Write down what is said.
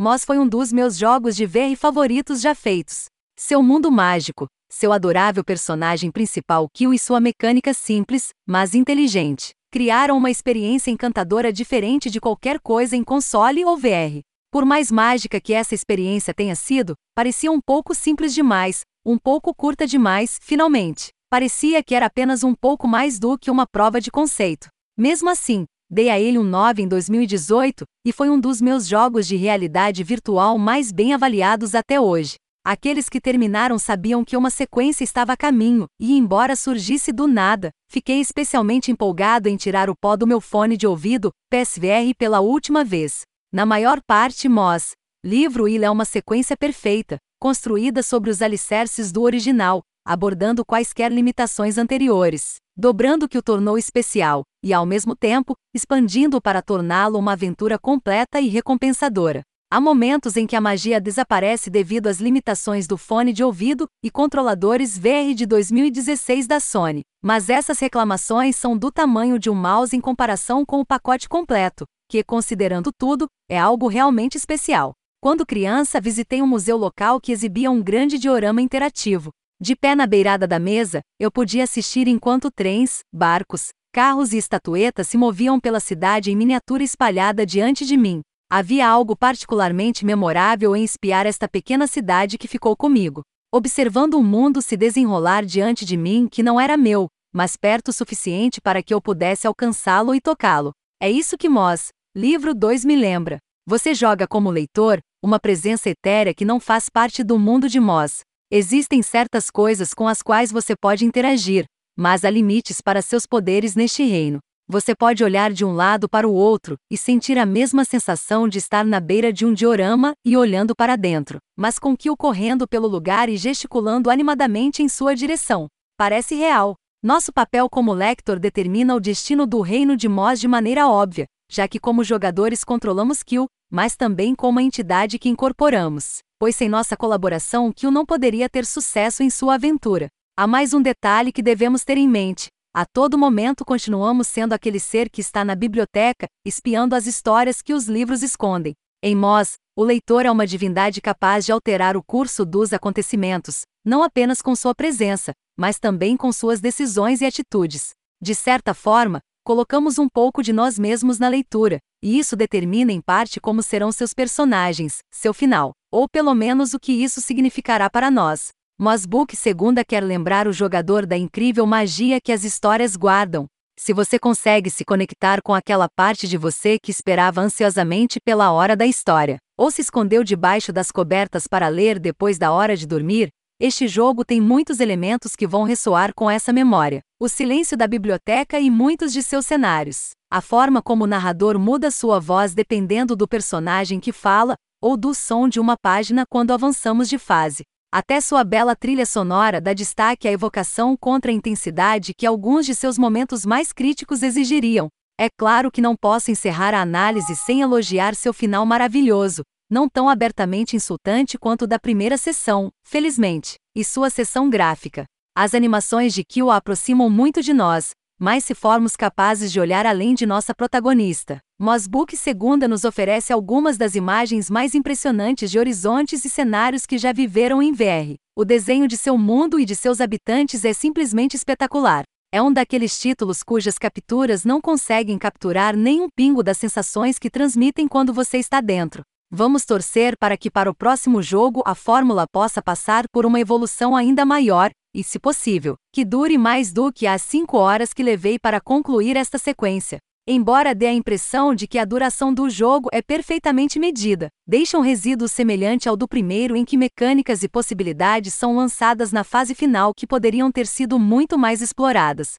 Moss foi um dos meus jogos de VR favoritos já feitos. Seu mundo mágico, seu adorável personagem principal Kill e sua mecânica simples, mas inteligente, criaram uma experiência encantadora diferente de qualquer coisa em console ou VR. Por mais mágica que essa experiência tenha sido, parecia um pouco simples demais, um pouco curta demais, finalmente. Parecia que era apenas um pouco mais do que uma prova de conceito. Mesmo assim, dei a ele um 9 em 2018 e foi um dos meus jogos de realidade virtual mais bem avaliados até hoje. Aqueles que terminaram sabiam que uma sequência estava a caminho, e embora surgisse do nada, fiquei especialmente empolgado em tirar o pó do meu fone de ouvido, PSVR pela última vez. Na maior parte, Moss. Livro Il é uma sequência perfeita, construída sobre os alicerces do original, abordando quaisquer limitações anteriores, dobrando o que o tornou especial, e ao mesmo tempo, expandindo para torná-lo uma aventura completa e recompensadora. Há momentos em que a magia desaparece devido às limitações do fone de ouvido e controladores VR de 2016 da Sony, mas essas reclamações são do tamanho de um mouse em comparação com o pacote completo, que, considerando tudo, é algo realmente especial. Quando criança, visitei um museu local que exibia um grande diorama interativo. De pé na beirada da mesa, eu podia assistir enquanto trens, barcos, carros e estatuetas se moviam pela cidade em miniatura espalhada diante de mim. Havia algo particularmente memorável em espiar esta pequena cidade que ficou comigo, observando o um mundo se desenrolar diante de mim que não era meu, mas perto o suficiente para que eu pudesse alcançá-lo e tocá-lo. É isso que Moss, livro 2 me lembra. Você joga como leitor, uma presença etérea que não faz parte do mundo de Moss. Existem certas coisas com as quais você pode interagir, mas há limites para seus poderes neste reino. Você pode olhar de um lado para o outro e sentir a mesma sensação de estar na beira de um diorama e olhando para dentro, mas com Kill correndo pelo lugar e gesticulando animadamente em sua direção. Parece real. Nosso papel como lector determina o destino do reino de Moz de maneira óbvia, já que como jogadores controlamos Kill, mas também como a entidade que incorporamos, pois sem nossa colaboração Kill não poderia ter sucesso em sua aventura. Há mais um detalhe que devemos ter em mente. A todo momento continuamos sendo aquele ser que está na biblioteca, espiando as histórias que os livros escondem. Em Moz, o leitor é uma divindade capaz de alterar o curso dos acontecimentos, não apenas com sua presença, mas também com suas decisões e atitudes. De certa forma, colocamos um pouco de nós mesmos na leitura, e isso determina em parte como serão seus personagens, seu final, ou pelo menos o que isso significará para nós. Mosbook segunda quer lembrar o jogador da incrível magia que as histórias guardam. Se você consegue se conectar com aquela parte de você que esperava ansiosamente pela hora da história, ou se escondeu debaixo das cobertas para ler depois da hora de dormir, este jogo tem muitos elementos que vão ressoar com essa memória. O silêncio da biblioteca e muitos de seus cenários. A forma como o narrador muda sua voz dependendo do personagem que fala, ou do som de uma página quando avançamos de fase. Até sua bela trilha sonora dá destaque à evocação contra a intensidade que alguns de seus momentos mais críticos exigiriam. É claro que não posso encerrar a análise sem elogiar seu final maravilhoso, não tão abertamente insultante quanto da primeira sessão, felizmente, e sua sessão gráfica. As animações de Kill a aproximam muito de nós, mas se formos capazes de olhar além de nossa protagonista. Mosbook Segunda nos oferece algumas das imagens mais impressionantes de horizontes e cenários que já viveram em VR. O desenho de seu mundo e de seus habitantes é simplesmente espetacular. É um daqueles títulos cujas capturas não conseguem capturar nem um pingo das sensações que transmitem quando você está dentro. Vamos torcer para que para o próximo jogo a fórmula possa passar por uma evolução ainda maior, e, se possível, que dure mais do que as 5 horas que levei para concluir esta sequência. Embora dê a impressão de que a duração do jogo é perfeitamente medida, deixa um resíduo semelhante ao do primeiro em que mecânicas e possibilidades são lançadas na fase final que poderiam ter sido muito mais exploradas.